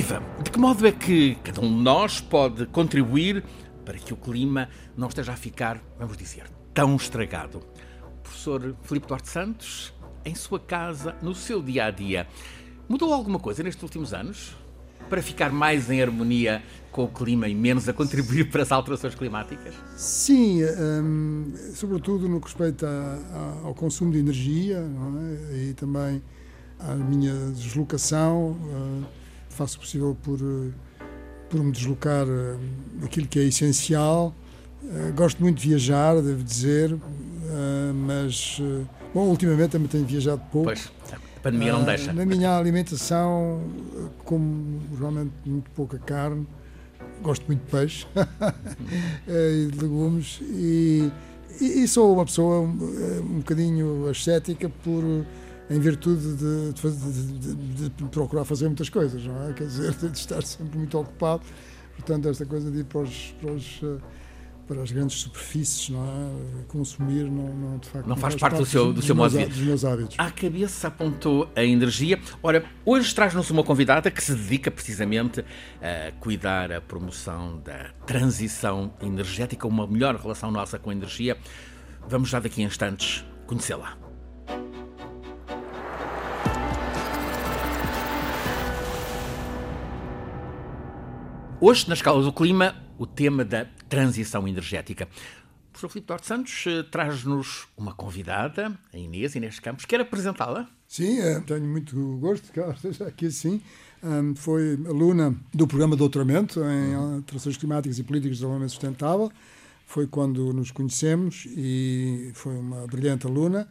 Viva! De que modo é que cada um de nós pode contribuir para que o clima não esteja a ficar, vamos dizer, tão estragado? O professor Filipe Duarte Santos, em sua casa, no seu dia a dia, mudou alguma coisa nestes últimos anos para ficar mais em harmonia com o clima e menos a contribuir para as alterações climáticas? Sim, um, sobretudo no que respeita ao consumo de energia é? e também à minha deslocação. Uh, faço o possível por, por me deslocar uh, aquilo que é essencial. Uh, gosto muito de viajar, devo dizer, mas, bom, ultimamente também tenho viajado pouco. Pois, a pandemia não deixa. Na minha alimentação, como realmente muito pouca carne, gosto muito de peixe e de legumes e, e, e, sou uma pessoa um, um bocadinho ascética por em virtude de, de, de, de, procurar fazer muitas coisas, não é? Quer dizer, de estar sempre muito ocupado. Portanto, esta coisa de ir para, os, para, os, para as grandes superfícies, não é? Consumir, não, não de facto. Não, não faz, parte, parte do seu, do seu modo de vida. Dos meus hábitos. À cabeça apontou a energia. Ora, hoje traz-nos uma convidada que se dedica precisamente a cuidar a promoção da transição energética, uma melhor relação nossa com a energia. Vamos já daqui a instantes conhecê-la. Hoje, na escala do clima, o tema da transição energética. O professor Filipe Duarte Santos eh, traz-nos uma convidada, a Inês, Inês Campos. Quer apresentá-la? Sim, é, tenho muito gosto que ela esteja aqui. Um, foi aluna do programa de doutoramento em alterações climáticas e políticas de desenvolvimento sustentável. Foi quando nos conhecemos e foi uma brilhante aluna.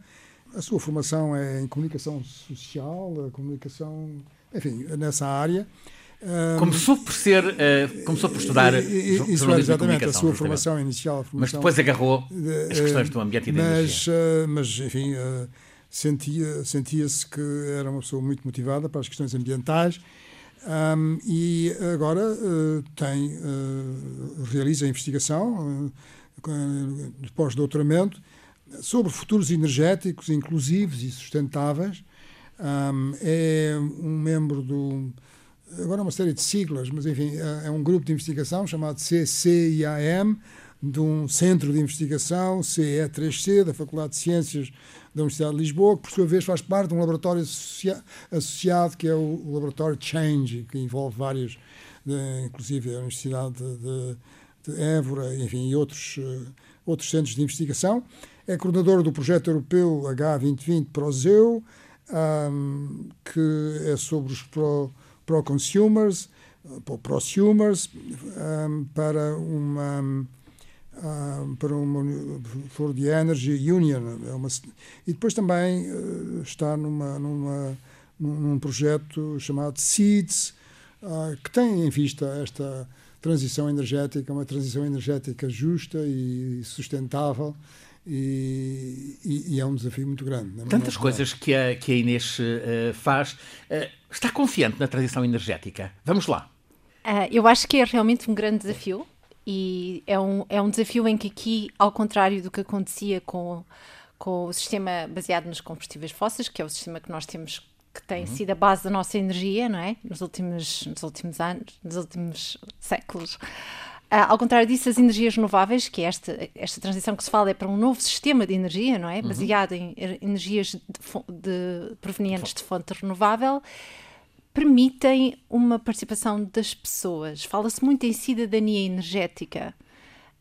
A sua formação é em comunicação social, comunicação, enfim, nessa área. Começou por ser, uh, começou por estudar e, isso é exatamente a sua formação inicial. Formação, mas depois agarrou as questões do ambiente e da mas, energia. Uh, mas, enfim, uh, sentia, sentia-se que era uma pessoa muito motivada para as questões ambientais um, e agora tem, realiza investigação de pós-doutoramento sobre futuros energéticos inclusivos e sustentáveis. Um, é um membro do agora uma série de siglas, mas enfim, é, é um grupo de investigação chamado CCIAM, de um centro de investigação, CE3C, da Faculdade de Ciências da Universidade de Lisboa, que por sua vez faz parte de um laboratório associa associado, que é o, laboratório Change, que envolve vários, de, inclusive a Universidade de, de Évora, enfim, e outros, uh, outros centros de investigação. É coordenador do projeto europeu H2020 ProZeu, um, que é sobre os pro, pro-consumers, prosumers, um, para uma um, para uma for the Energy Union é uma, e depois também uh, está numa, numa num projeto chamado Seeds uh, que tem em vista esta transição energética uma transição energética justa e sustentável e, e, e, é um desafio muito grande. Tantas coisas que a, que a Inês uh, faz. Uh, está confiante na transição energética? Vamos lá. Uh, eu acho que é realmente um grande desafio e é um, é um desafio em que aqui, ao contrário do que acontecia com, com o sistema baseado nos combustíveis fósseis, que é o sistema que nós temos que tem uhum. sido a base da nossa energia, não é? Nos últimos, nos últimos anos, nos últimos séculos. Uh, ao contrário disso, as energias renováveis, que é esta, esta transição que se fala é para um novo sistema de energia, não é? Uhum. Baseado em energias de, de, provenientes de fonte renovável, permitem uma participação das pessoas. Fala-se muito em cidadania energética,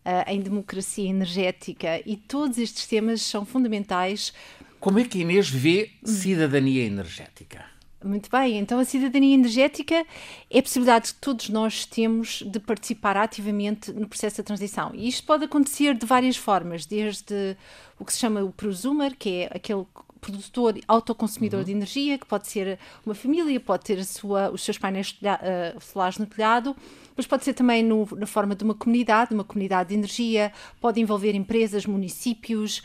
uh, em democracia energética, e todos estes temas são fundamentais. Como é que Inês vê cidadania energética? Muito bem, então a cidadania energética é a possibilidade que todos nós temos de participar ativamente no processo da transição. E isto pode acontecer de várias formas, desde o que se chama o prosumer, que é aquele produtor autoconsumidor uhum. de energia, que pode ser uma família, pode ter sua, os seus painéis uh, solares no telhado, mas pode ser também no, na forma de uma comunidade, uma comunidade de energia, pode envolver empresas, municípios,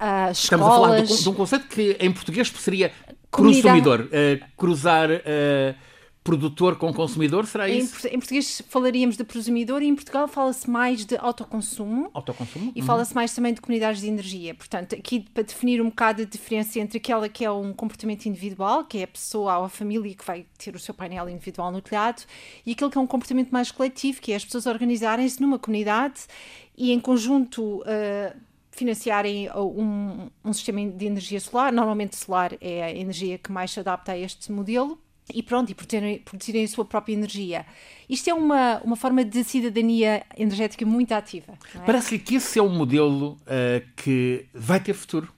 uh, escolas. Estamos a falar de, de um conceito que em português seria consumidor, uh, cruzar uh, produtor com consumidor, será isso? Em, em português falaríamos de prosumidor e em Portugal fala-se mais de autoconsumo. Autoconsumo? E uhum. fala-se mais também de comunidades de energia. Portanto, aqui para definir um bocado a diferença entre aquela que é um comportamento individual, que é a pessoa ou a família que vai ter o seu painel individual no telhado, e aquele que é um comportamento mais coletivo, que é as pessoas organizarem-se numa comunidade e em conjunto. Uh, financiarem um, um sistema de energia solar. Normalmente, solar é a energia que mais se adapta a este modelo e pronto, e produzirem, produzirem a sua própria energia. Isto é uma, uma forma de cidadania energética muito ativa. É? Parece-lhe que esse é um modelo uh, que vai ter futuro.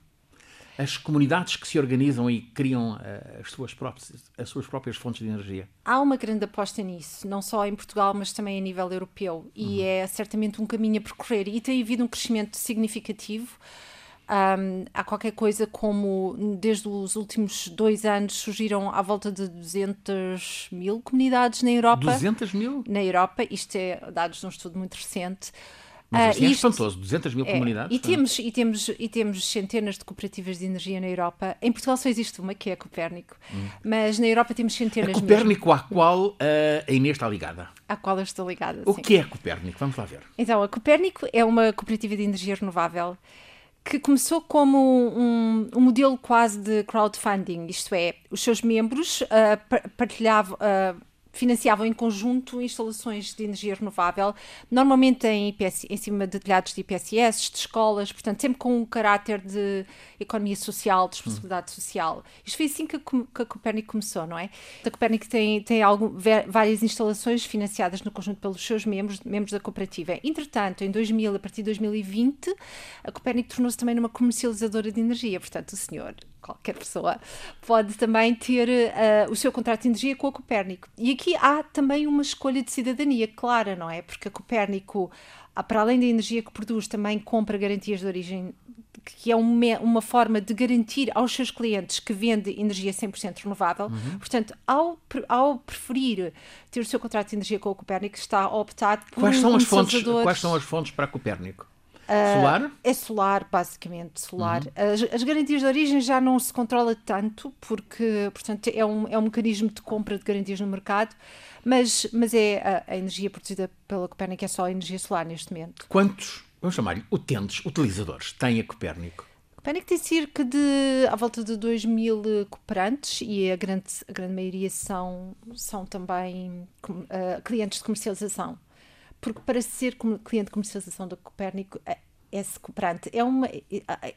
As comunidades que se organizam e criam uh, as, suas próprias, as suas próprias fontes de energia. Há uma grande aposta nisso, não só em Portugal, mas também a nível europeu. E uhum. é certamente um caminho a percorrer. E tem havido um crescimento significativo. Um, há qualquer coisa como, desde os últimos dois anos, surgiram à volta de 200 mil comunidades na Europa. 200 mil? Na Europa, isto é dados de um estudo muito recente. Mas assim uh, é isto, espantoso, 200 mil é, comunidades. E temos, e, temos, e temos centenas de cooperativas de energia na Europa. Em Portugal só existe uma, que é a Copérnico. Hum. Mas na Europa temos centenas. A Copérnico mesmo. à qual uh, a Inês está ligada. À qual eu estou ligada, O sim. que é a Copérnico? Vamos lá ver. Então, a Copérnico é uma cooperativa de energia renovável que começou como um, um, modelo quase de crowdfunding, isto é, os seus membros uh, partilhavam, uh, financiavam em conjunto instalações de energia renovável, normalmente em, IPS, em cima de telhados de IPSS, de escolas, portanto, sempre com um caráter de economia social, de responsabilidade hum. social. Isto foi assim que a, que a Copérnico começou, não é? A Copérnico tem, tem algum, várias instalações financiadas no conjunto pelos seus membros, membros da cooperativa. Entretanto, em 2000, a partir de 2020, a Copérnico tornou-se também uma comercializadora de energia, portanto, o senhor qualquer pessoa pode também ter uh, o seu contrato de energia com a Copérnico. E aqui há também uma escolha de cidadania clara, não é? Porque a Copérnico, ah, para além da energia que produz, também compra garantias de origem, que é uma, uma forma de garantir aos seus clientes que vende energia 100% renovável. Uhum. Portanto, ao, ao preferir ter o seu contrato de energia com a Copérnico, está a optar por quais um são as fontes Quais são as fontes para a Copérnico? Solar? Uh, é solar, basicamente, solar. Uhum. As, as, garantias de origem já não se controla tanto, porque, portanto, é um, é um mecanismo de compra de garantias no mercado, mas, mas é a, a energia produzida pela Copérnico é só a energia solar neste momento. Quantos, vamos chamar-lhe, utentes, utilizadores tem a Copérnico? Copérnico tem cerca de, à volta de 2 mil cooperantes e a grande, a grande maioria são, são também uh, clientes de comercialização porque para ser cliente de comercialização da Copérnico é, é cooperante. É uma,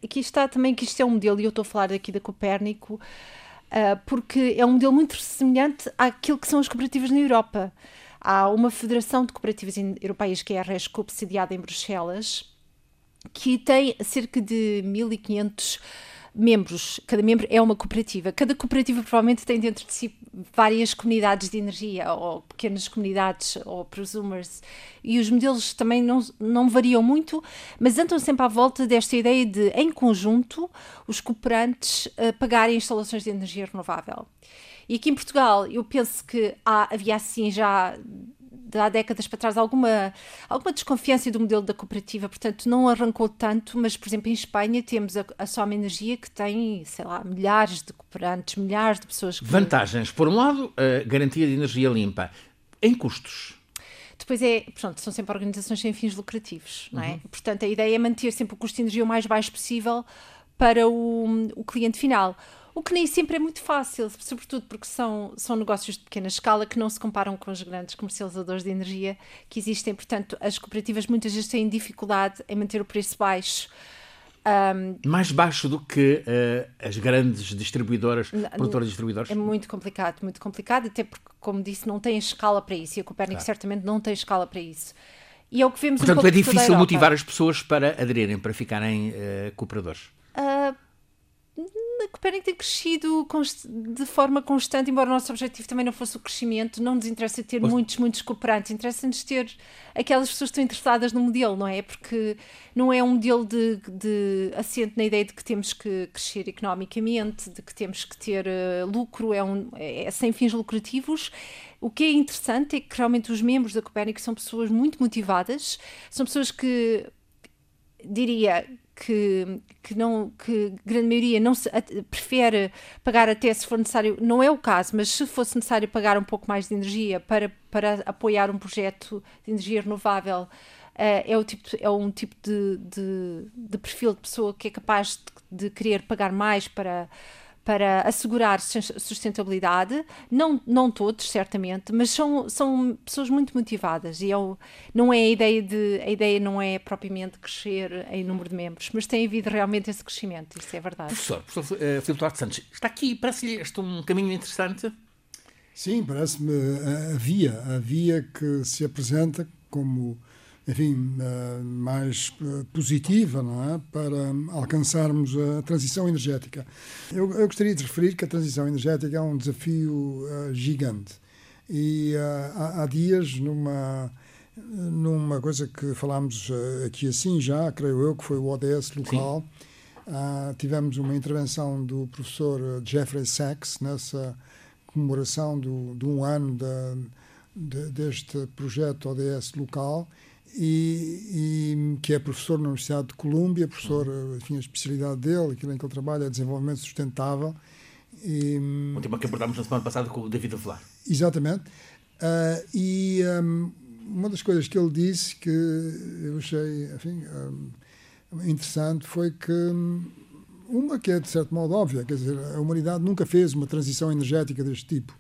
aqui está também que isto é um modelo, e eu estou a falar aqui da Copérnico, uh, porque é um modelo muito semelhante àquilo que são as cooperativas na Europa. Há uma federação de cooperativas europeias, que é a RESCOP, sediada em Bruxelas, que tem cerca de 1500 membros, cada membro é uma cooperativa. Cada cooperativa provavelmente tem dentro de si várias comunidades de energia, ou pequenas comunidades, ou prosumers, e os modelos também não, não variam muito, mas andam sempre à volta desta ideia de, em conjunto, os cooperantes uh, pagarem instalações de energia renovável. E aqui em Portugal, eu penso que há, havia assim já de há décadas para trás alguma, alguma desconfiança do modelo da cooperativa, portanto não arrancou tanto, mas por exemplo em Espanha temos a, a Soma Energia que tem, sei lá, milhares de cooperantes, milhares de pessoas que... Vantagens, por um lado, a garantia de energia limpa, em custos. Depois é, pronto, são sempre organizações sem fins lucrativos, não é? Uhum. Portanto, a ideia é manter sempre o custo de energia o mais baixo possível para o, o cliente final o que nem sempre é muito fácil, sobretudo porque são, são negócios de pequena escala que não se comparam com os grandes comercializadores de energia que existem. Portanto, as cooperativas muitas vezes têm dificuldade em manter o preço baixo. Um, Mais baixo do que uh, as grandes distribuidoras, produtoras distribuidoras? É muito complicado, muito complicado, até porque, como disse, não tem escala para isso e a Copérnico claro. certamente não tem escala para isso. E é o que vemos Portanto, um é difícil motivar as pessoas para aderirem, para ficarem uh, cooperadores? Uh, a Copérnico tem crescido de forma constante, embora o nosso objetivo também não fosse o crescimento, não nos interessa ter muitos, muitos cooperantes, interessa-nos ter aquelas pessoas que estão interessadas no modelo, não é? Porque não é um modelo de, de assente na ideia de que temos que crescer economicamente, de que temos que ter uh, lucro, é, um, é, é sem fins lucrativos. O que é interessante é que realmente os membros da Copérnico são pessoas muito motivadas, são pessoas que diria que, que, não, que grande maioria não se, a, prefere pagar até se for necessário, não é o caso, mas se fosse necessário pagar um pouco mais de energia para, para apoiar um projeto de energia renovável, uh, é, o tipo, é um tipo de, de, de perfil de pessoa que é capaz de, de querer pagar mais para para assegurar sustentabilidade, não, não todos, certamente, mas são, são pessoas muito motivadas e eu, não é a ideia de, a ideia não é propriamente crescer em número de membros, mas tem havido realmente esse crescimento, isso é verdade. Professor, professor uh, Filipe Duarte Santos, está aqui, parece-lhe este um caminho interessante? Sim, parece-me a via, a via que se apresenta como enfim, eh, mais eh, positiva não é? para alcançarmos a transição energética. Eu, eu, gostaria de referir que a transição energética é um desafio uh, gigante. E há, há, dias, numa, numa coisa que falámos aqui assim já, creio eu, que foi o ODS local, tivemos uma intervenção do professor Jeffrey Sachs nessa comemoração do, de um ano da, de, deste projeto ODS local e, e, que é professor na Universidade de Colômbia, professor, uhum. enfim, a especialidade dele, aquilo em que ele trabalha é desenvolvimento sustentável. E, um tema que abordámos na semana passada com o David Avelar. Exatamente. Uh, e um, uma das coisas que ele disse que eu achei, enfim, um, interessante foi que hum, uma que é de certo modo óbvia, quer dizer, a humanidade nunca fez uma transição energética deste tipo,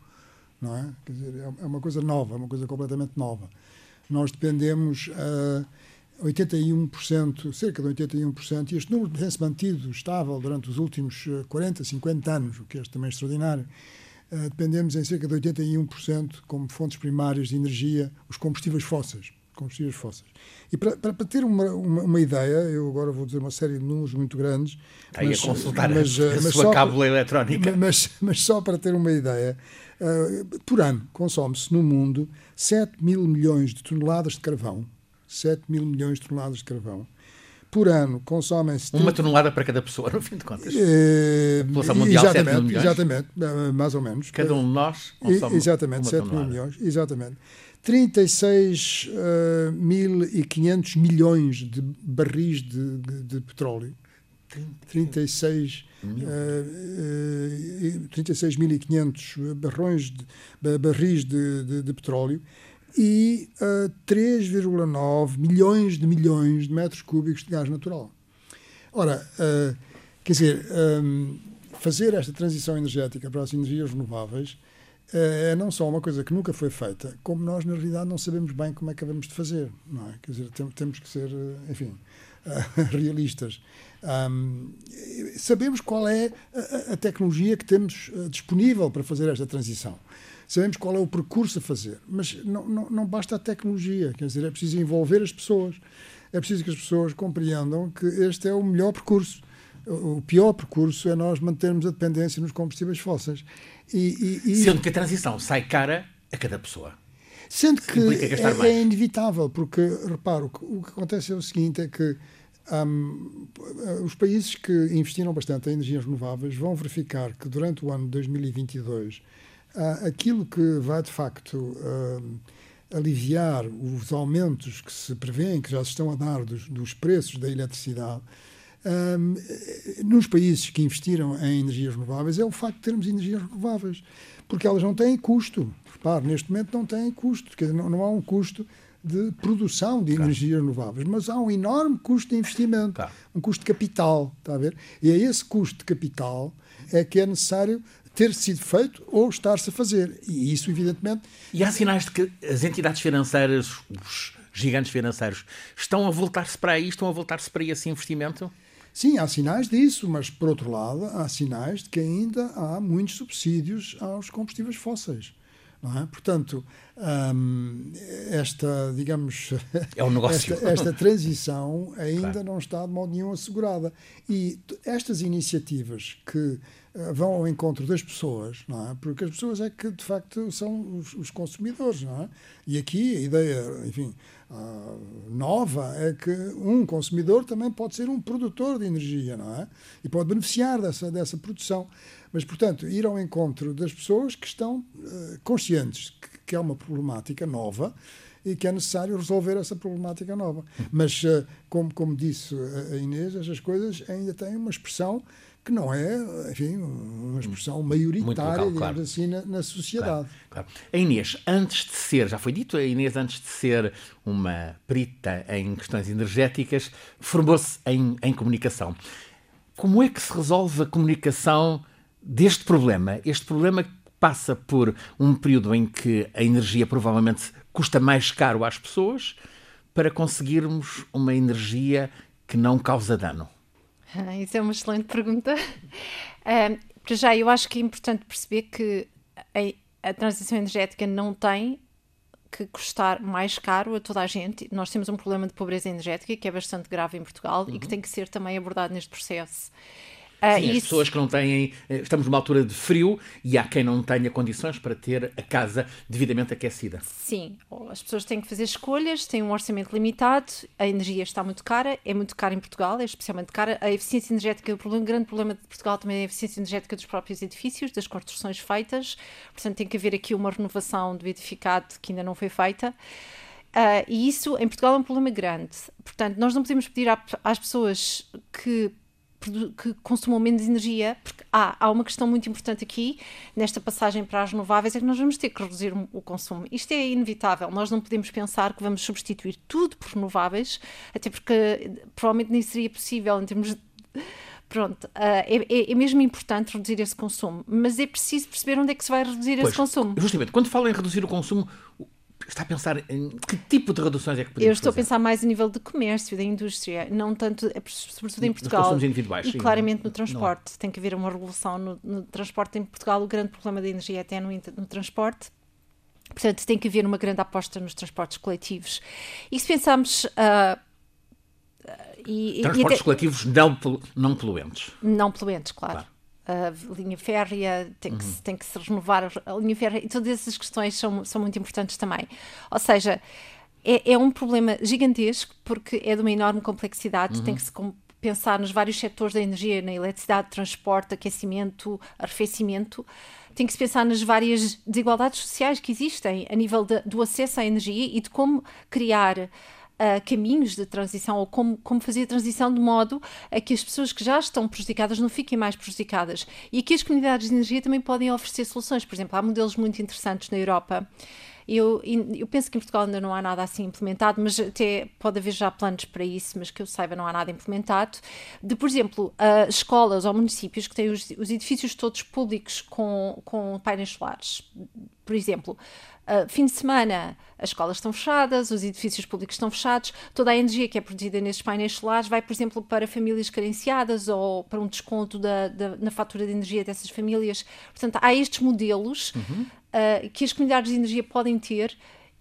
não é? Quer dizer, é, é uma coisa nova, uma coisa completamente nova nós dependemos a 81%, cerca de 81%, e este número tem-se mantido estável durante os últimos 40, eh, 50 anos, o que é também extraordinário. Uh, dependemos em cerca de 81% como fontes primárias de energia, os combustíveis fósseis. Combustíveis fósseis. E para, para, para ter uma, uma, uma, ideia, eu agora vou dizer uma série de números muito grandes. Aí mas, a consultar mas, a, a mas sua cábula eletrónica. Mas, mas só para ter uma ideia, uh, por ano consome-se no mundo 7 mil milhões de toneladas de carvão, 7 mil milhões de toneladas de carvão, por ano consomem-se... Uma tonelada para cada pessoa, no fim de contas. É, a população mundial, exatamente, 7 mil milhões. Exatamente, eh, mais ou menos. Cada um de nós consome Exatamente, 7 tonelada. mil milhões, exatamente. 36.500 uh, milhões de barris de, de, de petróleo. 36 uh, 36.500 barrões de, barris de, de, de petróleo e uh, 3,9 milhões de milhões de metros cúbicos de gás natural. Ora, uh, quer dizer, um, fazer esta transição energética para as energias renováveis uh, é não só uma coisa que nunca foi feita, como nós, na realidade, não sabemos bem como é que havemos de fazer. Não é? Quer dizer, tem, temos que ser, enfim, realistas. Um, sabemos qual é a, tecnologia que temos disponível para fazer esta transição. Sabemos qual é o percurso a fazer, mas não, não, não basta a tecnologia, quer dizer, é preciso envolver as pessoas, é preciso que as pessoas compreendam que este é o melhor percurso. O pior percurso é nós mantermos a dependência nos combustíveis fósseis. E, e, e... Sendo que a transição sai cara a cada pessoa. Sendo que é, é, inevitável, porque, reparo, o que acontece é o seguinte, é que um, os países que investiram bastante em energias renováveis vão verificar que durante o ano de 2022 uh, aquilo que vai de facto uh, aliviar os aumentos que se prevêem, que já se estão a dar dos, dos preços da eletricidade, um, nos países que investiram em energias renováveis é o facto de termos energias renováveis, porque elas não têm custo. Repare, neste momento não têm custo, quer dizer, não, não há um custo de produção de claro. energias renováveis, mas há um enorme custo de investimento, claro. um custo de capital, está a ver? E é esse custo de capital é que é necessário ter sido feito ou estar-se a fazer. E isso, evidentemente. E há sinais de que as entidades financeiras, os gigantes financeiros, estão a voltar-se para aí, estão a voltar-se para esse investimento? Sim, há sinais disso, mas por outro lado, há sinais de que ainda há muitos subsídios aos combustíveis fósseis. É? Portanto, um, esta, digamos, é um negócio. Esta, esta transição ainda claro. não está de modo nenhum assegurada. E estas iniciativas que uh, vão ao encontro das pessoas, é? porque as pessoas é que, de facto, são os, os consumidores. Não é? E aqui a ideia, enfim, uh, nova é que um consumidor também pode ser um produtor de energia não é? e pode beneficiar dessa, dessa produção. Mas, portanto, ir ao encontro das pessoas que estão uh, conscientes que, que é uma problemática nova e que é necessário resolver essa problemática nova. Mas, uh, como, como disse a Inês, essas coisas ainda têm uma expressão que não é, enfim, uma expressão maioritária, local, claro. assim, na, na sociedade. Claro, claro. A Inês, antes de ser, já foi dito, a Inês, antes de ser uma perita em questões energéticas, formou-se em, em comunicação. Como é que se resolve a comunicação deste problema? Este problema passa por um período em que a energia provavelmente custa mais caro às pessoas para conseguirmos uma energia que não causa dano. Ah, isso é uma excelente pergunta. Uh, para já, eu acho que é importante perceber que a, a transição energética não tem que custar mais caro a toda a gente. Nós temos um problema de pobreza energética que é bastante grave em Portugal uhum. e que uhum. tem que ser também abordado neste processo. Uh, Sim, isso... as pessoas que não têm. Eh, estamos numa altura de frio e há quem não tenha condições para ter a casa devidamente aquecida. Sim, as pessoas têm que fazer escolhas, têm um orçamento limitado, a energia está muito cara, é muito cara em Portugal, é especialmente cara. A eficiência energética, o problema, grande problema de Portugal também é a eficiência energética dos próprios edifícios, das construções feitas. Portanto, tem que haver aqui uma renovação do edificado que ainda não foi feita. Uh, e isso em Portugal é um problema grande. Portanto, nós não podemos pedir às pessoas que que consumam menos energia, porque há, há uma questão muito importante aqui, nesta passagem para as renováveis, é que nós vamos ter que reduzir o consumo. Isto é inevitável, nós não podemos pensar que vamos substituir tudo por renováveis, até porque provavelmente nem seria possível em termos de pronto, uh, é, é, mesmo importante reduzir esse consumo, mas é preciso perceber onde é que se vai reduzir pois, esse consumo. Justamente, quando falo em reduzir o consumo, está a pensar em que tipo de reduções é que podemos Eu estou fazer? a pensar mais a nível de comércio, da indústria, não tanto, é sobretudo em Portugal. individuais. E sim, claramente no transporte. Não. Tem que haver uma revolução no, no, transporte em Portugal. O grande problema da energia é até no, no transporte. Portanto, tem que haver uma grande aposta nos transportes coletivos. E se pensarmos. Uh, e, transportes e até, coletivos não, não poluentes. Não poluentes, claro. claro a linha férrea, tem que, uhum. tem que se renovar a linha férrea, e todas essas questões são, são muito importantes também. Ou seja, é, é um problema gigantesco porque é de uma enorme complexidade, uhum. tem que se pensar nos vários setores da energia, na eletricidade, transporte, aquecimento, arrefecimento. Tem que se pensar nas várias desigualdades sociais que existem a nível de, do acesso à energia e de como criar uh, caminhos de transição ou como, como fazer a transição de modo a que as pessoas que já estão prejudicadas não fiquem mais prejudicadas. E aqui as comunidades de energia também podem oferecer soluções. Por exemplo, há modelos muito interessantes na Europa. Eu, eu, penso que em Portugal ainda não há nada assim implementado, mas até pode haver já planos para isso, mas que eu saiba não há nada implementado. De, por exemplo, uh, escolas ou municípios que têm os, os edifícios todos públicos com, com painéis solares. Por exemplo, Uh, fim de semana, as escolas estão fechadas, os edifícios públicos estão fechados, toda a energia que é produzida nesses painéis solares vai, por exemplo, para famílias carenciadas ou para um desconto da, da na fatura de energia dessas famílias. Portanto, há estes modelos uhum. uh, que as comunidades de energia podem ter.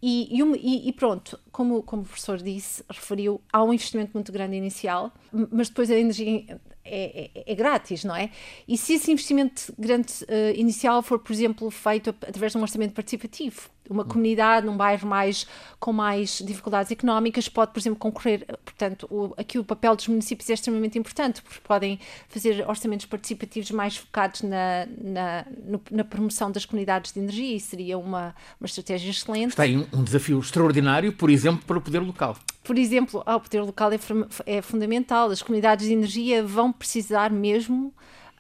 E, e, e, pronto, como, como o professor disse, referiu, há um investimento muito grande inicial, mas depois a energia é, é, é, grátis, não é? E se esse investimento grande uh, inicial for, por exemplo, feito através de um orçamento participativo, uma comunidade num bairro mais com mais dificuldades económicas pode, por exemplo, concorrer. Portanto, o, aqui o papel dos municípios é extremamente importante, porque podem fazer orçamentos participativos mais focados na, na, no, na promoção das comunidades de energia e seria uma, uma estratégia excelente. Está aí um, um desafio extraordinário, por exemplo, para o poder local. Por exemplo, ah, o poder local é, é fundamental. As comunidades de energia vão precisar mesmo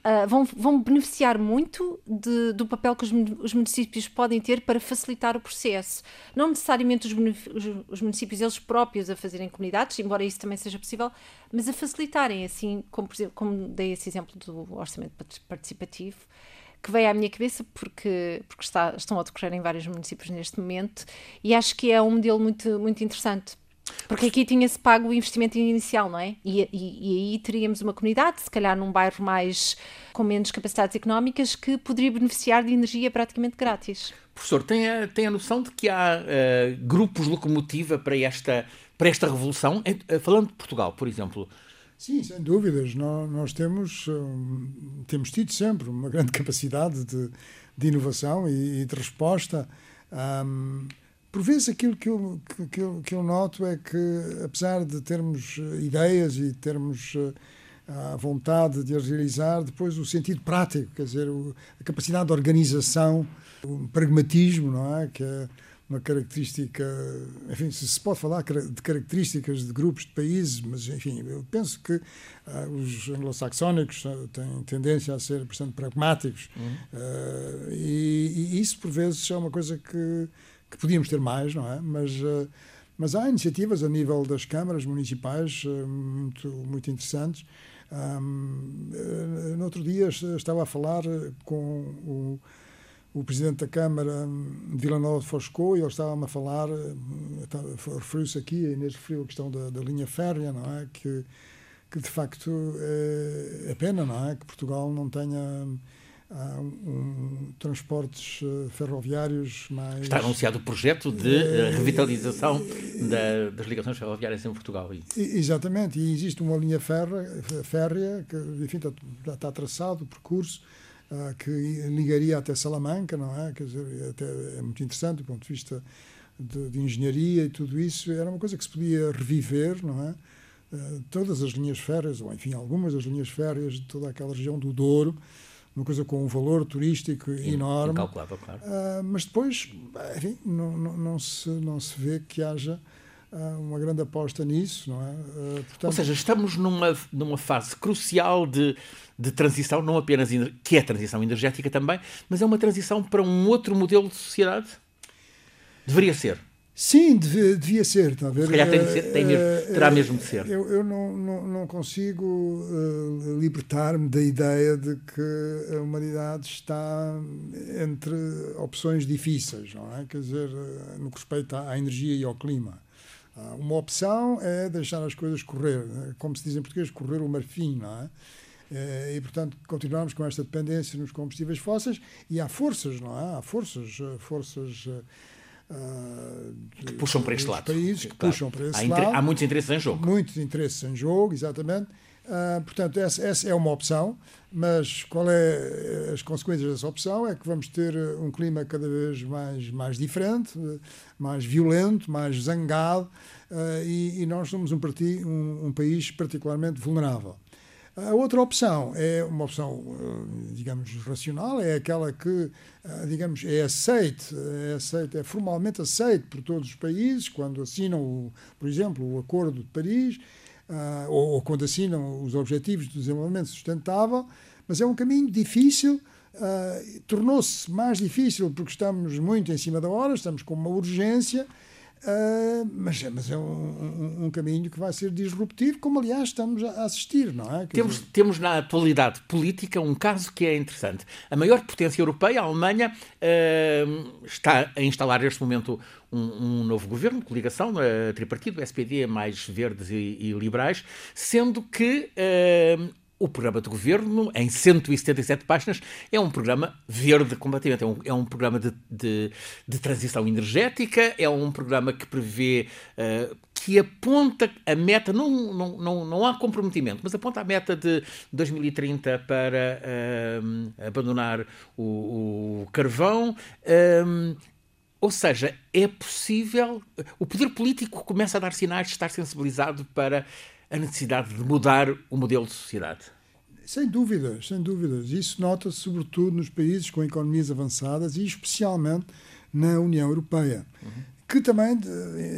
uh, vão, vão beneficiar muito de, do papel que os, os, municípios podem ter para facilitar o processo. Não necessariamente os, os, os, municípios eles próprios a fazerem comunidades, embora isso também seja possível, mas a facilitarem, assim como, por exemplo, como dei esse exemplo do orçamento participativo que veio à minha cabeça porque, porque está, estão a decorrer em vários municípios neste momento e acho que é um modelo muito, muito interessante porque aqui tinha-se pago o investimento inicial, não é? E, e, e, aí teríamos uma comunidade, se calhar num bairro mais com menos capacidades económicas, que poderia beneficiar de energia praticamente grátis. Professor, tem a, tem a noção de que há uh, grupos locomotiva para esta, para esta revolução? Uh, falando de Portugal, por exemplo. Sim, sem dúvidas. Nós, nós temos, um, temos tido sempre uma grande capacidade de, de inovação e, e de resposta. Um, por vezes aquilo que eu, que, eu, que eu noto é que, apesar de termos eh, ideias e termos eh, a vontade de as realizar, depois o sentido prático, quer dizer, a capacidade de organização, o pragmatismo, não é? Que é uma característica, enfim, se se pode falar de características de grupos de países, mas enfim, eu penso que uh, os anglo-saxónicos têm tendência a ser bastante pragmáticos uhum. uh, e, e, isso por vezes é uma coisa que, que podíamos ter mais, não é? Mas mas há iniciativas a nível das câmaras municipais muito muito interessantes. Um, no outro dia estava a falar com o o presidente da Câmara de Vila Nova de Foscou e ele estava-me a falar, eh, referiu-se aqui, a Inês referiu a questão da, da linha férrea, não é? Que, que de facto é, é, pena, não é? Que Portugal não tenha ah, um, transportes eh, ferroviários mais. Está anunciado o projeto de é, revitalização é, da, das ligações ferroviárias em Portugal. Exatamente, e existe uma linha férrea, férrea que, enfim, está, está traçado o percurso uh, que ligaria até Salamanca, não é? Quer dizer, até é muito interessante do ponto de vista de, de, engenharia e tudo isso. Era uma coisa que se podia reviver, não é? Uh, todas as linhas férreas, ou enfim, algumas das linhas férreas de toda aquela região do Douro, uma coisa com um valor turístico enorme. Incalculável, claro. Uh, mas depois, enfim, não, não, não, se, não se vê que haja uma grande aposta nisso, não é? Portanto... Ou seja, estamos numa, numa fase crucial de de transição, não apenas que é transição energética também, mas é uma transição para um outro modelo de sociedade? Deveria ser. Sim, devia, devia ser. Tá Se calhar tem de ser, tem mesmo, eh, terá mesmo de ser. Eu, eu não, não, não, consigo uh, libertar-me da ideia de que a humanidade está entre opções difíceis, não é? Quer dizer, no que respeita à energia e ao clima. Uh, uma opção é deixar as coisas correr, como se diz em português, correr o marfim, não é? Eh, e, portanto, continuamos com esta dependência nos combustíveis fósseis e há forças, não é? Há forças, eh, forças Uh, que puxam para este lado. Países que claro. puxam para esse há, lado. Há muitos interesses em jogo. Muitos interesses em jogo, exatamente. Uh, portanto, essa, essa, é uma opção, mas qual é as consequências dessa opção? É que vamos ter um clima cada vez mais, mais diferente, mais violento, mais zangado, uh, e, e, nós somos um, um, um país particularmente vulnerável. A outra opção é uma opção, eh, digamos, racional, é aquela que, eh, digamos, é aceite, é aceite, é formalmente aceite por todos os países quando assinam, o, por exemplo, o Acordo de Paris, uh, ou, ou, quando assinam os Objetivos de Desenvolvimento Sustentável, mas é um caminho difícil, uh, tornou-se mais difícil porque estamos muito em cima da hora, estamos com uma urgência, Uh, mas, mas é um, um, um, caminho que vai ser disruptivo, como aliás estamos a assistir, não é? temos, dizer... temos na atualidade política um caso que é interessante. A maior potência europeia, a Alemanha, uh, está a instalar neste momento um, um, novo governo, coligação, uh, tripartido, SPD, mais verdes e, e liberais, sendo que uh, o programa de governo, em 177 páginas, é um programa verde completamente. É um, é um programa de, de, de, transição energética, é um programa que prevê, uh, que aponta a meta, não, não, não, não há comprometimento, mas aponta a meta de 2030 para uh, abandonar o, o carvão. Uh, ou seja, é possível. O poder político começa a dar sinais de estar sensibilizado para a necessidade de mudar o modelo de sociedade? Sem dúvidas, sem dúvidas. Isso nota-se sobretudo nos países com economias avançadas e especialmente na União Europeia. Uhum. Que também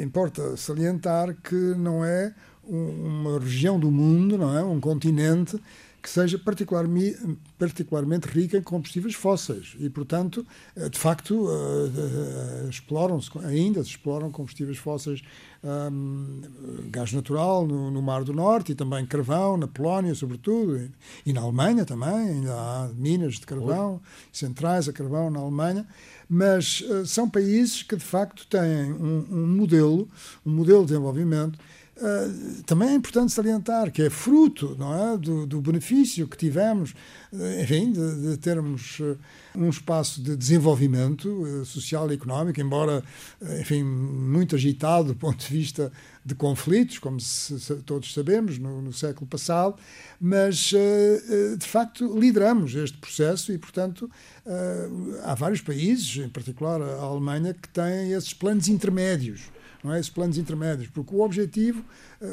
importa salientar que não é uma região do mundo, não é um continente que seja particularmente, rica em combustíveis fósseis. E, portanto, eh, de facto, uh, uh, exploram-se, ainda se exploram combustíveis fósseis, gás natural no, Mar do Norte e também carvão na Polónia, sobretudo, e, na Alemanha também, ainda há minas de carvão, centrais a carvão na Alemanha, mas são países que, de facto, têm um, um modelo, um modelo de desenvolvimento Uh, também é importante salientar que é fruto não é, do, do benefício que tivemos, uh, enfim, de, de termos uh, um espaço de desenvolvimento social e económico, embora, enfim, muito agitado do ponto de vista de conflitos, como se, se, todos sabemos, no, no, século passado, mas, de facto, lideramos este processo e, portanto, há vários países, em particular a Alemanha, que têm esses planos intermédios não é? Esses planos intermédios, porque o objetivo,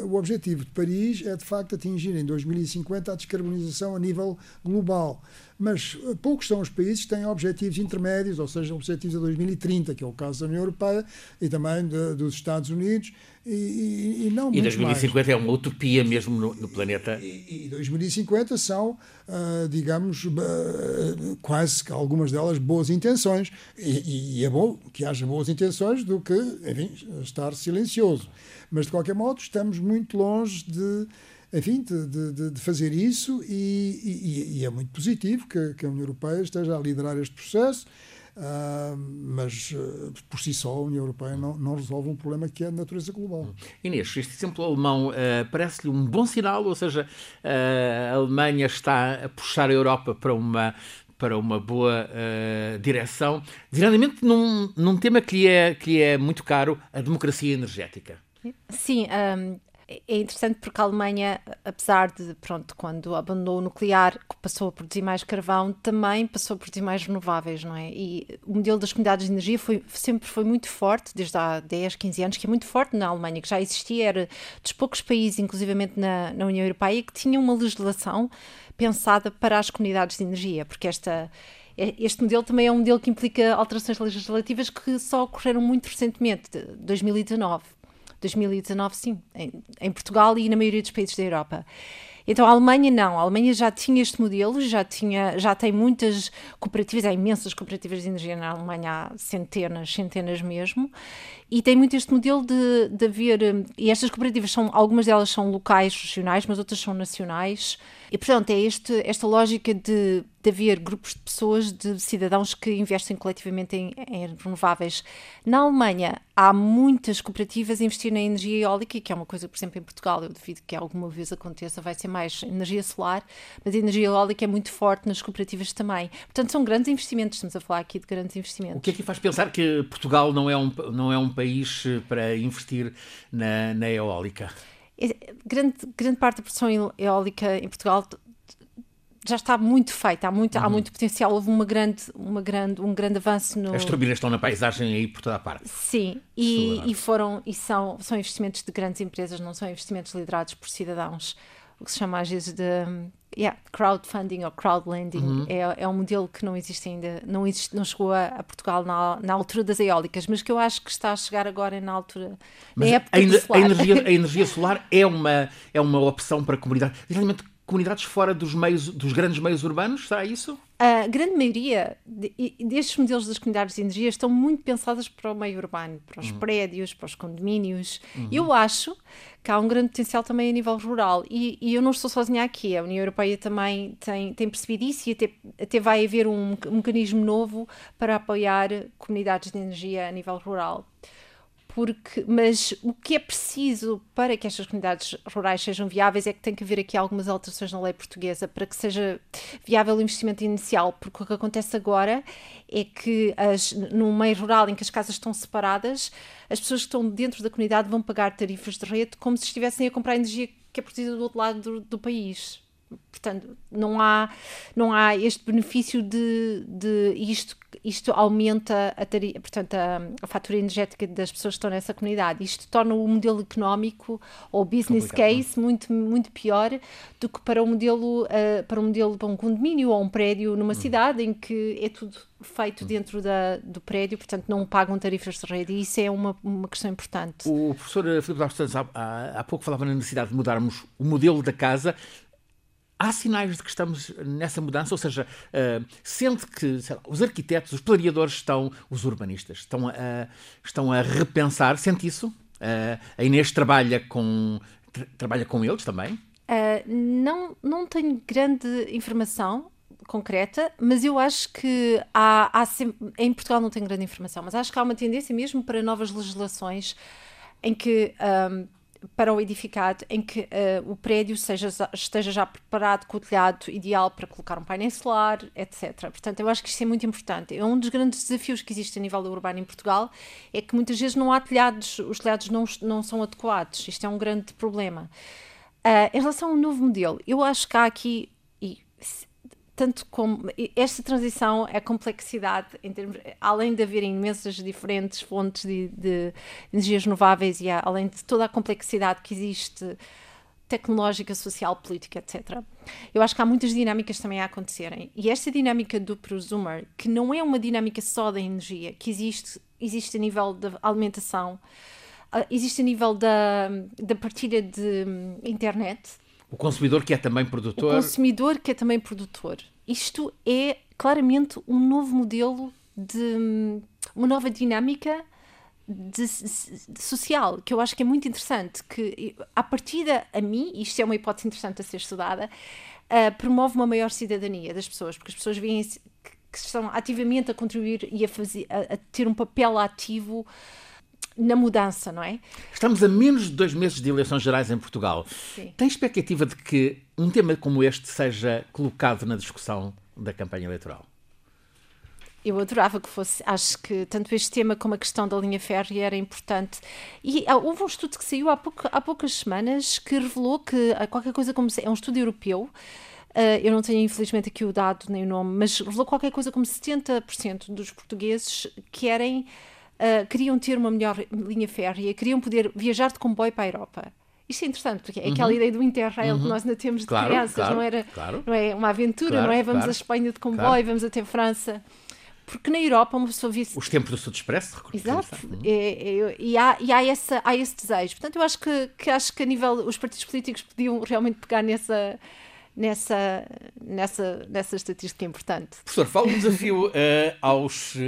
o objetivo de Paris é de facto atingir em 2050 a descarbonização a nível global. Mas uh, poucos são os países que têm objetivos intermédios, ou seja, objetivos a 2030, que é o caso da União Europeia e também de, dos Estados Unidos e, e, e não E 2050 mais. é uma utopia mesmo no, no planeta. E, e 2050 são, uh, digamos, uh, quase algumas delas boas intenções. E, e, é bom que haja boas intenções do que, enfim, estar silencioso. Mas, de qualquer modo, estamos muito longe de enfim, de, de, de, fazer isso e, e, e, é muito positivo que, que, a União Europeia esteja a liderar este processo. Uh, mas uh, por si só a União Europeia não, não, resolve um problema que é a natureza global. Inês, este exemplo alemão uh, parece-lhe um bom sinal, ou seja, a Alemanha está a puxar a Europa para uma para uma boa direção, designadamente num, num tema que lhe, é, que lhe é muito caro, a democracia energética. Sim, um, é interessante porque a Alemanha, apesar de, pronto, quando abandonou o nuclear, passou a produzir mais carvão, também passou a produzir mais renováveis, não é? E o modelo das comunidades de energia foi, sempre foi muito forte, desde há 10, 15 anos, que é muito forte na Alemanha, que já existia, era dos poucos países, inclusivamente na, na União Europeia, que tinha uma legislação pensada para as comunidades de energia, porque esta este modelo também é um modelo que implica alterações legislativas que só ocorreram muito recentemente, 2019. 2019, sim, em, em Portugal e na maioria dos países da Europa. Então a Alemanha não, a Alemanha já tinha este modelo, já tinha, já tem muitas cooperativas, há imensas cooperativas de energia na Alemanha, há centenas, centenas mesmo, e tem muito este modelo de, de haver, e estas cooperativas são, algumas delas são locais, regionais, mas outras são nacionais, e portanto é este, esta lógica de de haver grupos de pessoas, de cidadãos que investem coletivamente em, em, renováveis. Na Alemanha há muitas cooperativas a investir na energia eólica, que é uma coisa, por exemplo, em Portugal, eu duvido que alguma vez aconteça, vai ser mais energia solar, mas a energia eólica é muito forte nas cooperativas também. Portanto, são grandes investimentos, estamos a falar aqui de grandes investimentos. O que é que faz pensar que Portugal não é um, não é um país eh, para investir na, na eólica? É, grande, grande parte da produção eólica em Portugal já está muito feita, há muito, uhum. há muito potencial, houve uma grande, uma grande, um grande avanço no... As turbinas estão na paisagem aí por toda a parte. Sim, e, e, foram, e são, são investimentos de grandes empresas, não são investimentos liderados por cidadãos, o que se chama às vezes de yeah, crowdfunding ou crowdlending, uhum. é, é um modelo que não existe ainda, não, existe, não chegou a, a, Portugal na, na altura das eólicas, mas que eu acho que está a chegar agora na altura, mas na época a, a, energia, a energia solar é uma, é uma opção para a comunidade, realmente comunidades fora dos meios, dos grandes meios urbanos, será isso? A grande maioria destes modelos das comunidades de energia estão muito pensadas para o meio urbano, para os uhum. prédios, para os condomínios. Uhum. Eu acho que há um grande potencial também a nível rural. E, e, eu não estou sozinha aqui, a União Europeia também tem, tem percebido isso e até, até vai haver um, um mecanismo novo para apoiar comunidades de energia a nível rural porque, mas o que é preciso para que estas comunidades rurais sejam viáveis é que tem que haver aqui algumas alterações na lei portuguesa para que seja viável o investimento inicial, porque o que acontece agora é que as, no meio rural em que as casas estão separadas, as pessoas que estão dentro da comunidade vão pagar tarifas de rede como se estivessem a comprar energia que é produzida do outro lado do, do país. Portanto, não há, não há este benefício de, de isto, isto aumenta a, tari, portanto, a, a, fatura energética das pessoas que estão nessa comunidade. Isto torna o modelo económico ou business Complicado. É? case muito, muito pior do que para um modelo, uh, para um modelo para um condomínio ou um prédio numa hum. cidade em que é tudo feito hum. dentro da, do prédio, portanto não pagam tarifas de rede e isso é uma, uma questão importante. O professor Filipe Barros há, há, há pouco falava na necessidade de mudarmos o modelo da casa há sinais de que estamos nessa mudança, ou seja, uh, sente que lá, os arquitetos, os planeadores estão, os urbanistas, estão a, estão a repensar, sente isso? Uh, a Inês trabalha com, tra trabalha com eles também? Uh, não, não tenho grande informação concreta, mas eu acho que há, há sempre, em Portugal não tenho grande informação, mas acho que há uma tendência mesmo para novas legislações em que um, para o edificado em que uh, o prédio seja, esteja já preparado com o telhado ideal para colocar um painel solar, etc. Portanto, eu acho que isto é muito importante. É um dos grandes desafios que existe a nível urbano em Portugal, é que muitas vezes não há telhados, os telhados não, não são adequados. Isto é um grande problema. Uh, em relação ao novo modelo, eu acho que há aqui, e tanto como esta transição é complexidade em termos além de haver imensas diferentes fontes de, de energias renováveis e além de toda a complexidade que existe tecnológica, social, política, etc. Eu acho que há muitas dinâmicas também a acontecerem. E esta dinâmica do prosumer, que não é uma dinâmica só da energia, que existe, existe a nível da alimentação, ah, existe a nível da, da partilha de hum, internet. O consumidor que é também produtor. O consumidor que é também produtor. Isto é claramente um novo modelo de uma nova dinâmica de, de, social, que eu acho que é muito interessante, que a partida a mim, isto é uma hipótese interessante a ser estudada, uh, promove uma maior cidadania das pessoas, porque as pessoas veem que, que estão ativamente a contribuir e a, fazer, a, a ter um papel ativo na mudança, não é? Estamos a menos de dois meses de eleições gerais em Portugal. Sim. Tem expectativa de que um tema como este seja colocado na discussão da campanha eleitoral? Eu adorava que fosse. Acho que tanto este tema como a questão da linha férrea era importante. E ah, houve um estudo que saiu há, pouco, há poucas semanas que revelou que qualquer coisa como. É um estudo europeu. Uh, eu não tenho, infelizmente, aqui o dado nem o nome, mas revelou qualquer coisa como 70% dos portugueses querem. Uh, queriam ter uma melhor linha férrea, queriam poder viajar de comboio para a Europa. Isto é interessante, porque é uhum. aquela ideia do Interrail uhum. que nós ainda temos de claro, crianças, claro, não, era, claro. não é uma aventura, não é? Vamos à Espanha de comboio, vamos até França porque na Europa uma pessoa visse... Os tempos do Sud Expresso, Exato, é, é, e, há, e há, essa, há esse desejo. Portanto, eu acho que, que, acho que a nível, os partidos políticos podiam realmente pegar nessa, nessa, nessa, nessa estatística importante. Professor, fala um desafio uh, aos, uh,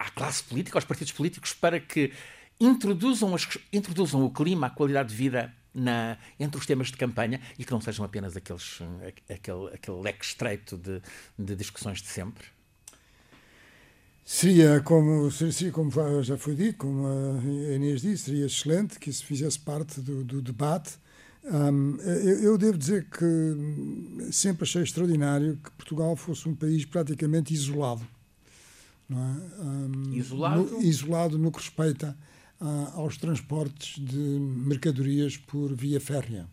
à classe política, aos partidos políticos, para que introduzam, as, introduzam o clima, a qualidade de vida na, entre os temas de campanha e que não sejam apenas aqueles, aquele, aquele leque estreito de, de discussões de sempre. Seria, como, seria, como já foi dito, como a Inês disse, seria excelente que isso fizesse parte do, do debate. Um, eu, eu, devo dizer que sempre achei extraordinário que Portugal fosse um país praticamente isolado. É? Um, isolado? No, isolado no que respeita a, aos transportes de mercadorias por via férrea.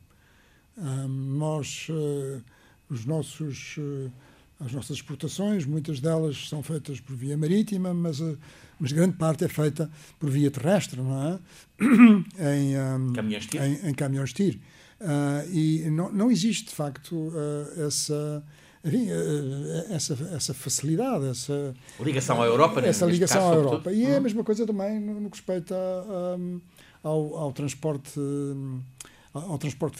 Um, nós, uh, os nossos. Uh, as nossas exportações, muitas delas são feitas por via marítima, mas, eh, mas grande parte é feita por via terrestre, não é? em, um, caminhões TIR. Em, em caminhões TIR. Uh, e não, não existe, de facto, uh, essa, enfim, uh, essa, essa facilidade, essa ligação à Europa, essa ligação caso, à Europa. Sobretudo. E é a uhum. mesma coisa também no, no que respeita a, ao, ao transporte ao transporte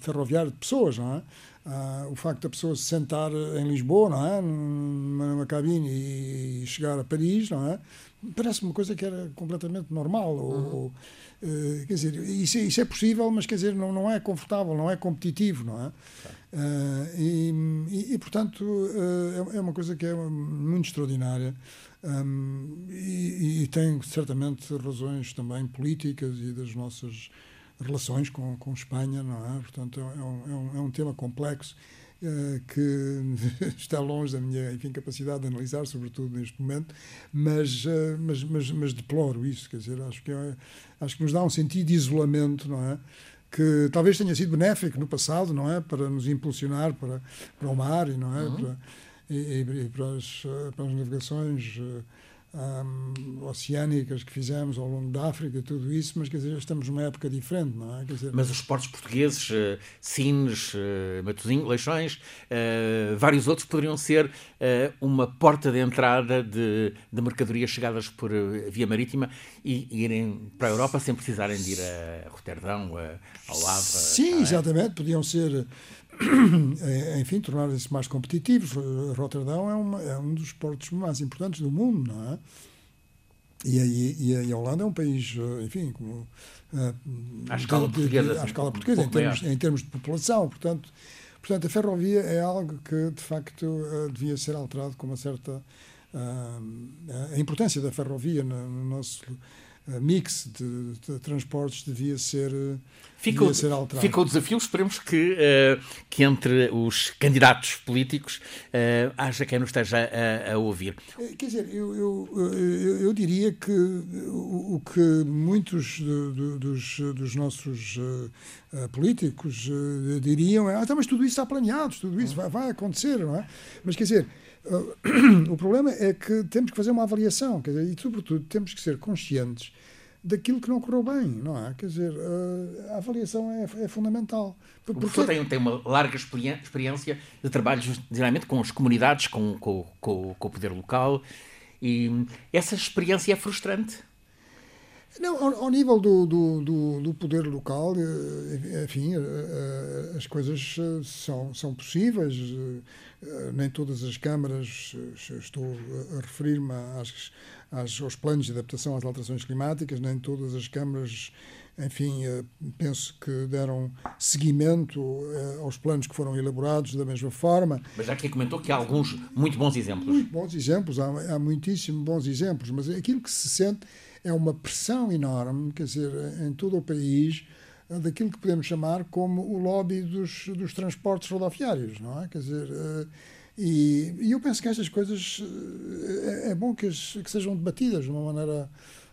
ferroviário de pessoas, não é? Ah, o facto da pessoa se sentar em Lisboa, não é? Numa, cabine e chegar a Paris, não é? Parece uma coisa que era completamente normal. Uhum. Ou, uh, quer dizer, isso, isso, é possível, mas quer dizer, não, não é confortável, não é competitivo, não é? Uh, e, e, portanto, uh, é, uma coisa que é muito extraordinária. Um, e, e tem certamente razões também políticas e das nossas relações com, com Espanha, não é? Portanto, é um, é um, é um tema complexo uh, que está longe da minha enfim, capacidade de analisar, sobretudo neste momento, mas, mas, mas, mas, deploro isso, quer dizer, acho que, é, acho que nos dá um sentido de isolamento, não é? Que talvez tenha sido benéfico no passado, não é? Para nos impulsionar para, para o mar e, não é? Uhum. Para, e, e, para, as, para as navegações. Um, oceânicas que fizemos ao longo da África, tudo isso, mas quer dizer, estamos numa época diferente, não é? Dizer, mas os portos portugueses, uh, Sines, uh, Matosinhos, Leixões, uh, vários outros poderiam ser uh, uma porta de entrada de, de mercadorias chegadas por via marítima e, e, irem para a Europa sem precisarem de ir a Roterdão, a, ao Havre. Sim, exatamente, podiam ser enfim, tornarem-se mais competitivos. Rotterdam é, uma, é, um dos portos mais importantes do mundo, não é? E, e, e a Holanda é um país, enfim, como, à escala de, portuguesa, à escala portuguesa um em, termos, em, termos, de população. Portanto, portanto, a ferrovia é algo que, de facto, devia ser alterado com uma certa. a importância da ferrovia no, no nosso mix de, de, transportes devia ser, fica devia ser alterado. Fica o desafio, esperemos que, uh, que entre os candidatos políticos uh, haja quem nos esteja a, a, ouvir. Eh, quer dizer, eu, eu, eu, eu diria que o, o, que muitos de, de, dos, dos nossos uh, políticos diriam, ah, então, mas tudo isso está planeado, tudo isso vai, vai acontecer, não é? Mas quer dizer, o problema é que temos que fazer uma avaliação, quer dizer, e sobretudo temos que ser conscientes daquilo que não correu bem, não é? Quer dizer, a avaliação é, é fundamental. Porque... O professor tem, tem uma larga experiência de trabalho, geralmente, com as comunidades, com, com, com, com o poder local, e essa experiência é frustrante. Não, ao, ao nível do, do, do, do, poder local, eh, enfim, eh, eh, as coisas são, são possíveis. Nem todas as câmaras, estou a referir-me às, às, aos planos de adaptação às alterações climáticas, nem todas as câmaras, enfim, penso que deram seguimento aos planos que foram elaborados da mesma forma. Mas já que comentou que há alguns muito bons exemplos. Muito bons exemplos, há, há muitíssimos bons exemplos, mas aquilo que se sente é uma pressão enorme, quer dizer, em todo o país, daquilo que podemos chamar como o lobby dos, dos transportes rodoviários, não é? Quer dizer, eh, e, e eu penso que estas coisas eh, é, é bom que, as, que sejam debatidas de uma maneira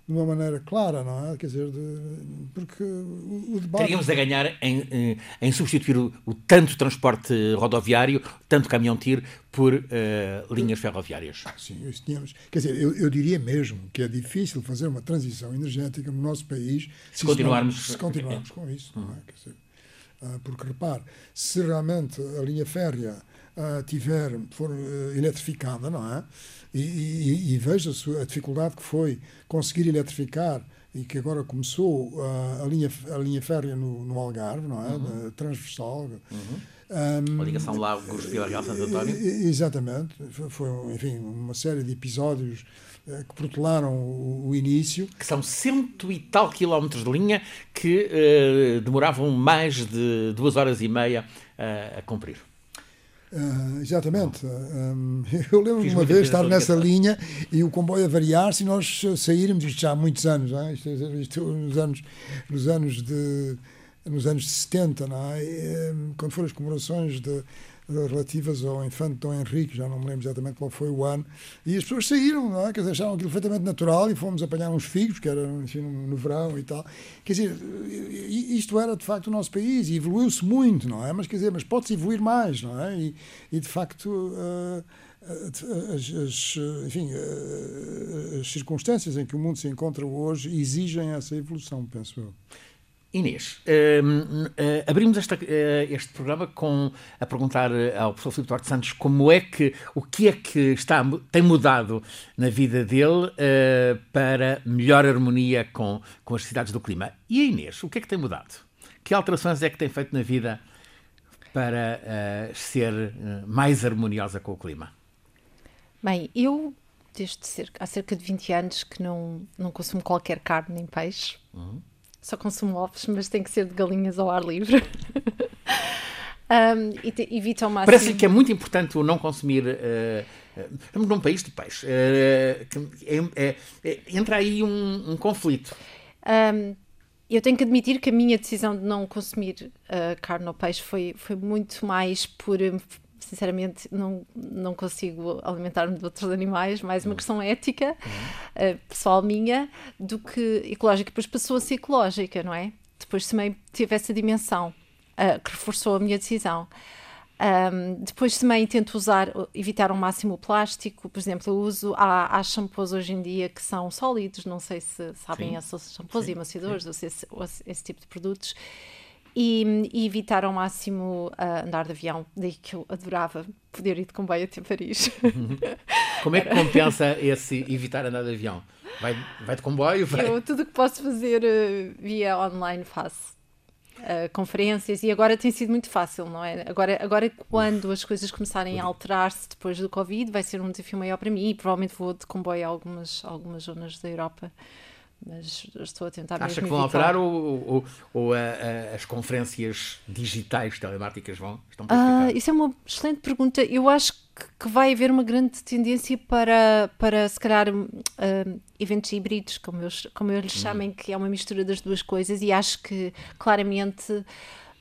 de uma maneira clara, não é? Quer dizer, de, porque o, o, debate. Teríamos a ganhar em, em, substituir o, o, tanto transporte rodoviário, tanto caminhão-tiro, por uh, linhas ferroviárias. Ah, sim, isso tínhamos. Quer dizer, eu, eu, diria mesmo que é difícil fazer uma transição energética no nosso país se, se continuarmos, se continuarmos com isso, não é? Quer dizer, uh, porque, repare, se realmente a linha férrea uh, tiver, for eletrificada, não é? E, e, e veja a dificuldade que foi conseguir eletrificar e que agora começou uh, a, linha, a linha férrea no, no Algarve, não é? Uhum. Transversal. Uhum. Um, a ligação Lagos Vila Real Santo António? Exatamente. Foi, enfim, uma série de episódios uh, que protelaram o, o, início. Que são cento e tal quilómetros de linha que uh, demoravam mais de duas horas e meia uh, a cumprir. Uh, exatamente. Uh, eu lembro uma vez estar nessa linha e o comboio a variar se nós sairmos, isto já há muitos anos, não é? isto, isto, nos, anos, nos, anos de, nos anos de 70, não é? E, quando foram as comemorações de, relativas ao infante Dom Henrique, já não me lembro exatamente qual foi o ano, e as pessoas saíram, não é? Quer dizer, acharam aquilo perfeitamente natural e fomos apanhar uns figos, que era enfim, no verão e tal. Quer dizer, isto era de facto o nosso país e evoluiu-se muito, não é? Mas quer dizer, mas pode-se evoluir mais, não é? E, e de facto. Uh, as, as, enfim, as circunstâncias em que o mundo se encontra hoje exigem essa evolução, penso eu. Inês, uh, uh, abrimos esta, uh, este programa com a perguntar ao professor Filipe Duarte Santos como é que, o que é que está, tem mudado na vida dele para melhor harmonia com, com as cidades do clima. E a Inês, o que é que tem mudado? Que alterações é que tem feito na vida para ser mais harmoniosa com o clima? Bem, eu desde cerca, há cerca de 20 anos que não, não consumo qualquer carne nem peixe. Uhum só consumo ovos, mas tem que ser de galinhas ao ar livre. um, e te, evita ao máximo. Parece que é muito importante o não consumir. Uh, uh, num país de peixe. Uh, é, é, entra aí um, um conflito. Um, eu tenho que admitir que a minha decisão de não consumir uh, carne ou peixe foi, foi muito mais por sinceramente não, não consigo alimentar-me de outros animais, mais uma uhum. questão ética, uhum. uh, pessoal minha, do que ecológica. Depois passou a ser ecológica, não é? Depois também tive essa dimensão uh, que reforçou a minha decisão. Um, depois também tento usar, evitar ao máximo o plástico, por exemplo, eu uso, há, há shampoos hoje em dia que são sólidos, não sei se sabem, esses shampoos e amaciadores, ou esse, esse tipo de produtos, e, e, evitar ao máximo uh, andar de avião, daí que eu adorava poder ir de comboio até Paris. Como é que compensa esse evitar andar de avião? Vai, vai de comboio? Vai? Eu tudo o que posso fazer uh, via online faço. Uh, conferências e agora tem sido muito fácil, não é? Agora, agora quando as coisas começarem a alterar-se depois do Covid, vai ser um desafio maior para mim e provavelmente vou de comboio a algumas, algumas zonas da Europa mas estou a tentar Acha que vão alterar ou, ou, ou a, a, as conferências digitais telemáticas vão, estão uh, Isso é uma excelente pergunta. Eu acho que, que, vai haver uma grande tendência para, para se calhar, uh, eventos híbridos, como eu, como eu lhes hum. chamem, que é uma mistura das duas coisas, e acho que claramente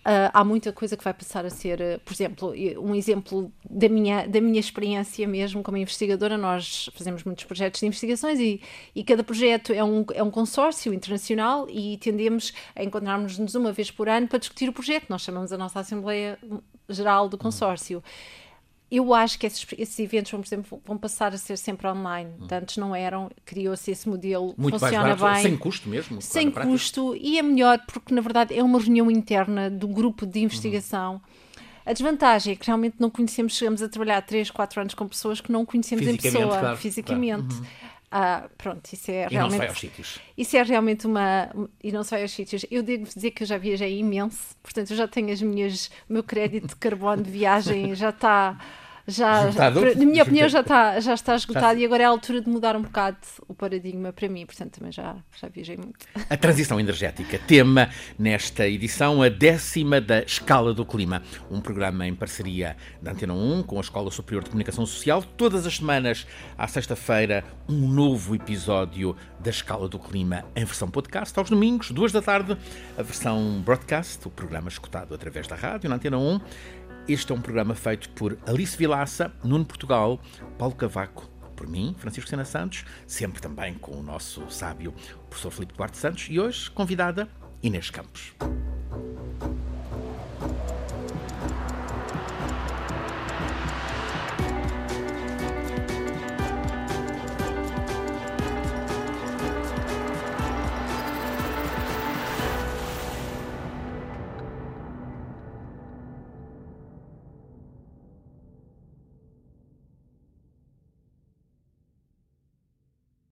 Uh, há muita coisa que vai passar a ser, uh, por exemplo, um exemplo da minha, da minha experiência mesmo como investigadora, nós fazemos muitos projetos de investigações e, e cada projeto é um, é um consórcio internacional e tendemos a encontrarmos-nos uma vez por ano para discutir o projeto. Nós chamamos a nossa Assembleia Geral do Consórcio. Uhum eu acho que esses, esses, eventos, por exemplo, vão passar a ser sempre online. Hum. Antes não eram, criou-se esse modelo, Muito funciona barato, bem. Sem custo mesmo. Sem custo e é melhor porque, na verdade, é uma reunião interna do grupo de investigação. Uhum. A desvantagem é que realmente não conhecemos, chegamos a trabalhar 3, 4 anos com pessoas que não conhecemos em pessoa, claro, fisicamente. Claro. Uhum. Ah, pronto, isso é e realmente. não sai aos sítios. Isso é realmente uma. E não sai aos sítios. Eu devo dizer que eu já viajei imenso, portanto, eu já tenho as minhas. O meu crédito de carbono de viagem já está já, já na minha opinião, já está, já está esgotado já. e agora é a altura de mudar um bocado o paradigma para mim, portanto também já, já viajei muito. A transição energética, tema nesta edição, a décima da Escala do Clima, um programa em parceria da Antena 1 com a Escola Superior de Comunicação Social. Todas as semanas, à sexta-feira, um novo episódio da Escala do Clima em versão podcast. Aos domingos, duas da tarde, a versão broadcast, o programa escutado através da rádio na Antena 1 este é um programa feito por Alice Vilaça, Nuno Portugal, Paulo Cavaco, por mim, Francisco Sena Santos, sempre também com o nosso sábio professor Filipe Duarte Santos e hoje convidada Inês Campos.